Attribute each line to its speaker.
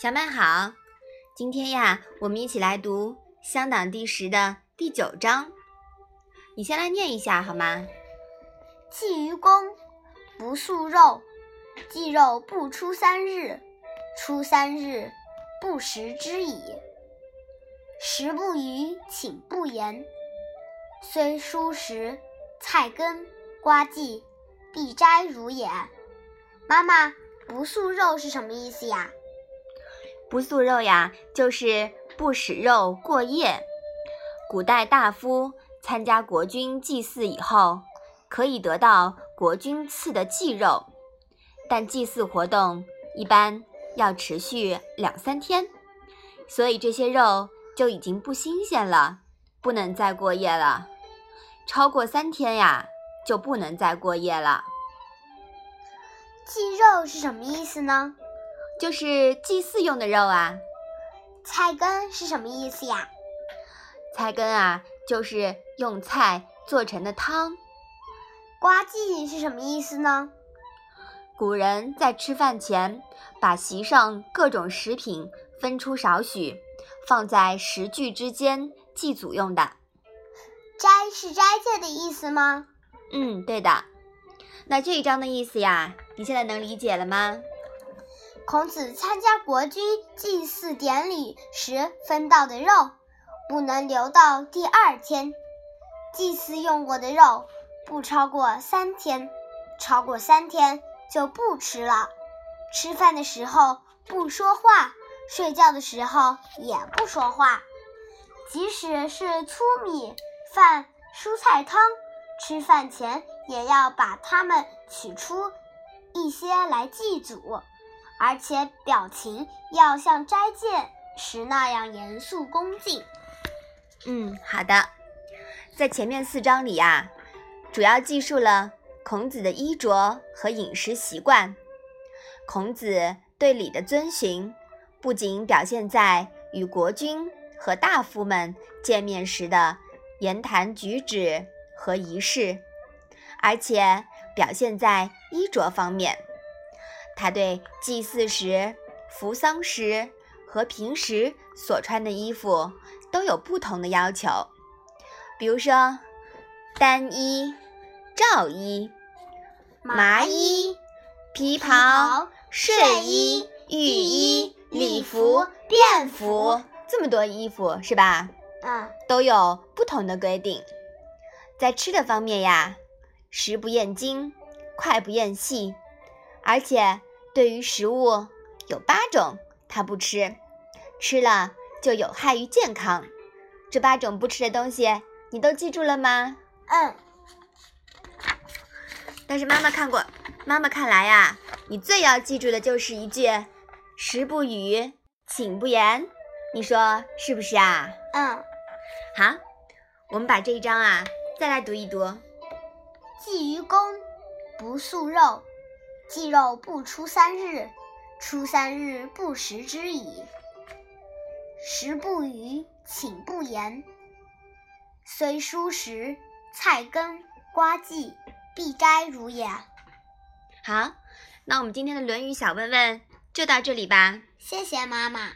Speaker 1: 小麦好，今天呀，我们一起来读《乡党第十》的第九章。你先来念一下好吗？
Speaker 2: 祭于公，不素肉，祭肉不出三日，出三日，不食之矣。食不语，寝不言，虽蔬食，菜根，瓜蓟，必摘如也。妈妈，不素肉是什么意思呀？
Speaker 1: 不素肉呀，就是不使肉过夜。古代大夫参加国君祭祀以后，可以得到国君赐的祭肉，但祭祀活动一般要持续两三天，所以这些肉就已经不新鲜了，不能再过夜了。超过三天呀，就不能再过夜了。
Speaker 2: 祭肉是什么意思呢？
Speaker 1: 就是祭祀用的肉啊，
Speaker 2: 菜根是什么意思呀？
Speaker 1: 菜根啊，就是用菜做成的汤。
Speaker 2: 瓜蓟是什么意思呢？
Speaker 1: 古人在吃饭前，把席上各种食品分出少许，放在食具之间祭祖用的。
Speaker 2: 斋是斋戒的意思吗？
Speaker 1: 嗯，对的。那这一章的意思呀，你现在能理解了吗？
Speaker 2: 孔子参加国君祭祀典礼时分到的肉，不能留到第二天。祭祀用过的肉不超过三天，超过三天就不吃了。吃饭的时候不说话，睡觉的时候也不说话。即使是粗米饭、蔬菜汤，吃饭前也要把它们取出一些来祭祖。而且表情要像斋戒时那样严肃恭敬。
Speaker 1: 嗯，好的。在前面四章里呀，主要记述了孔子的衣着和饮食习惯。孔子对礼的遵循，不仅表现在与国君和大夫们见面时的言谈举止和仪式，而且表现在衣着方面。他对祭祀时、服丧时和平时所穿的衣服都有不同的要求，比如说单衣、罩衣、麻衣、皮袍、睡衣、浴衣、礼服、便服，这么多衣服是吧？
Speaker 2: 嗯，
Speaker 1: 都有不同的规定。在吃的方面呀，食不厌精，脍不厌细，而且。对于食物有八种，他不吃，吃了就有害于健康。这八种不吃的东西，你都记住了吗？
Speaker 2: 嗯。
Speaker 1: 但是妈妈看过，妈妈看来呀，你最要记住的就是一句“食不语，寝不言”，你说是不是啊？
Speaker 2: 嗯。
Speaker 1: 好，我们把这一章啊再来读一读。
Speaker 2: 祭于公，不素肉。祭肉不出三日，出三日不食之矣。食不语，寝不言。虽蔬食，菜根，瓜蓟，必摘如也。
Speaker 1: 好，那我们今天的《论语》小问问就到这里吧。
Speaker 2: 谢谢妈妈。